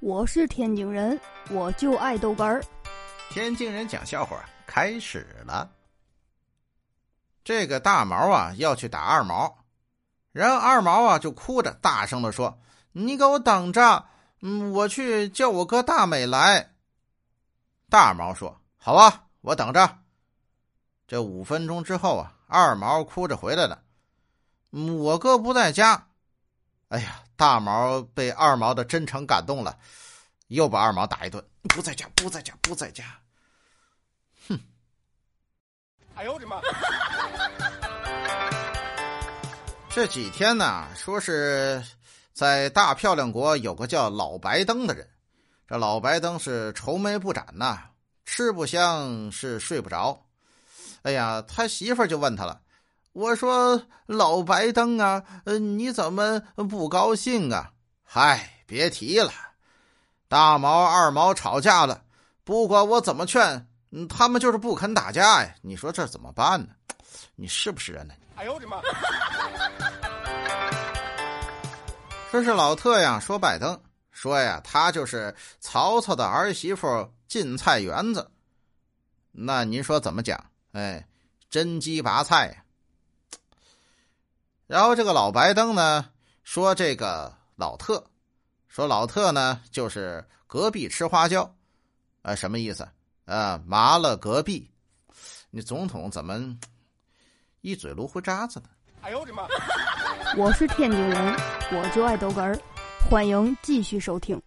我是天津人，我就爱豆干儿。天津人讲笑话开始了。这个大毛啊要去打二毛，然后二毛啊就哭着大声的说：“你给我等着，嗯，我去叫我哥大美来。”大毛说：“好啊，我等着。”这五分钟之后啊，二毛哭着回来了，“嗯，我哥不在家。”哎呀，大毛被二毛的真诚感动了，又把二毛打一顿。不在家，不在家，不在家。哼！哎呦我的妈！这几天呢，说是在大漂亮国有个叫老白灯的人，这老白灯是愁眉不展呐，吃不香是睡不着。哎呀，他媳妇就问他了。我说老白登啊，你怎么不高兴啊？嗨，别提了，大毛二毛吵架了，不管我怎么劝，他们就是不肯打架呀。你说这怎么办呢？你是不是人呢？哎呦我的妈！这是老特呀，说拜登，说呀，他就是曹操的儿媳妇进菜园子。那您说怎么讲？哎，真鸡拔菜呀！然后这个老白灯呢说这个老特，说老特呢就是隔壁吃花椒，啊什么意思？啊麻了隔壁，你总统怎么一嘴芦胡渣子呢？哎呦我的妈！我是天津人，我就爱逗哏儿，欢迎继续收听。